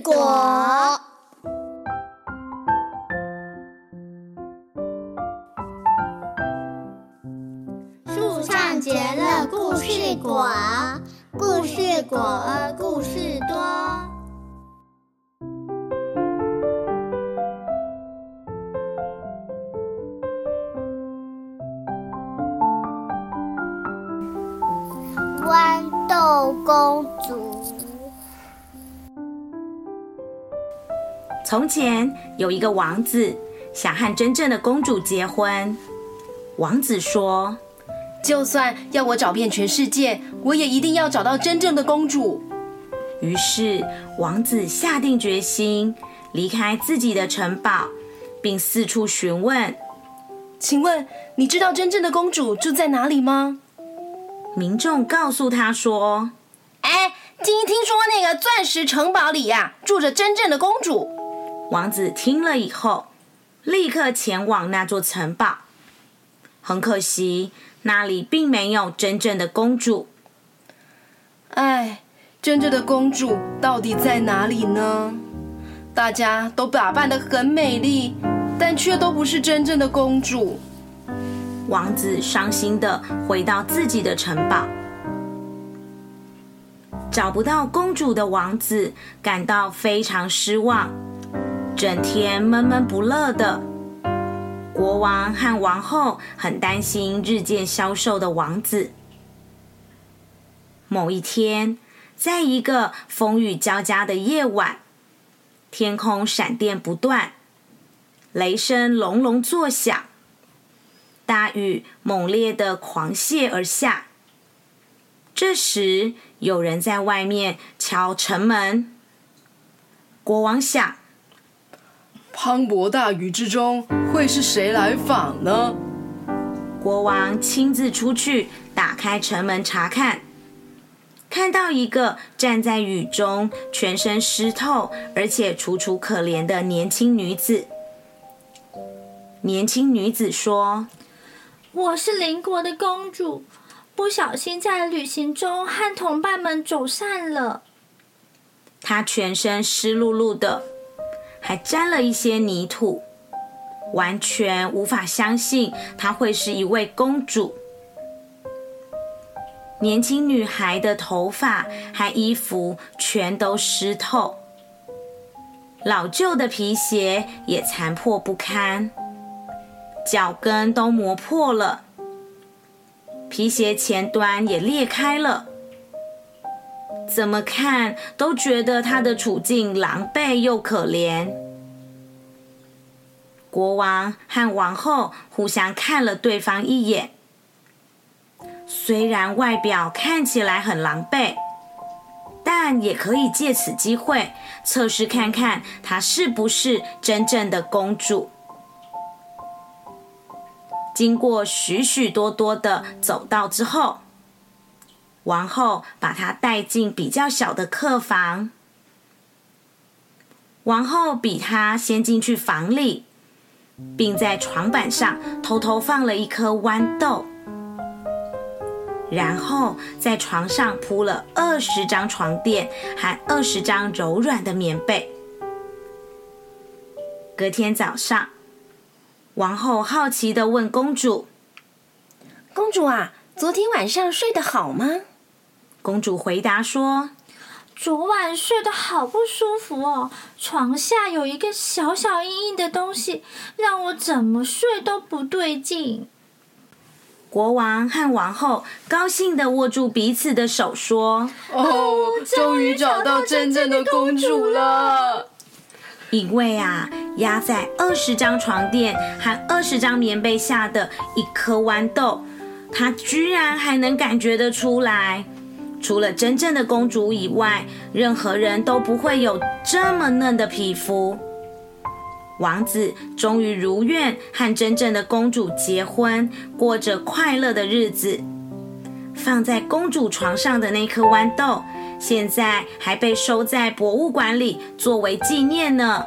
果。树上结了故事果，故事果故事多。豌豆公主。从前有一个王子，想和真正的公主结婚。王子说：“就算要我找遍全世界，我也一定要找到真正的公主。”于是，王子下定决心离开自己的城堡，并四处询问：“请问，你知道真正的公主住在哪里吗？”民众告诉他说：“哎，听听说那个钻石城堡里呀，住着真正的公主。”王子听了以后，立刻前往那座城堡。很可惜，那里并没有真正的公主。哎，真正的公主到底在哪里呢？大家都打扮得很美丽，但却都不是真正的公主。王子伤心的回到自己的城堡，找不到公主的王子感到非常失望，整天闷闷不乐的。国王和王后很担心日渐消瘦的王子。某一天，在一个风雨交加的夜晚，天空闪电不断，雷声隆隆作响。大雨猛烈的狂泻而下。这时，有人在外面敲城门。国王想：磅礴大雨之中，会是谁来访呢？国王亲自出去打开城门查看，看到一个站在雨中、全身湿透而且楚楚可怜的年轻女子。年轻女子说。我是邻国的公主，不小心在旅行中和同伴们走散了。她全身湿漉漉的，还沾了一些泥土，完全无法相信她会是一位公主。年轻女孩的头发和衣服全都湿透，老旧的皮鞋也残破不堪。脚跟都磨破了，皮鞋前端也裂开了，怎么看都觉得他的处境狼狈又可怜。国王和王后互相看了对方一眼，虽然外表看起来很狼狈，但也可以借此机会测试看看她是不是真正的公主。经过许许多多的走道之后，王后把她带进比较小的客房。王后比她先进去房里，并在床板上偷偷放了一颗豌豆，然后在床上铺了二十张床垫和二十张柔软的棉被。隔天早上。王后好奇的问公主：“公主啊，昨天晚上睡得好吗？”公主回答说：“昨晚睡得好不舒服哦，床下有一个小小硬硬的东西，让我怎么睡都不对劲。”国王和王后高兴的握住彼此的手说：“哦，终于找到真正的公主了。”因为啊，压在二十张床垫和二十张棉被下的一颗豌豆，它居然还能感觉得出来。除了真正的公主以外，任何人都不会有这么嫩的皮肤。王子终于如愿和真正的公主结婚，过着快乐的日子。放在公主床上的那颗豌豆。现在还被收在博物馆里作为纪念呢。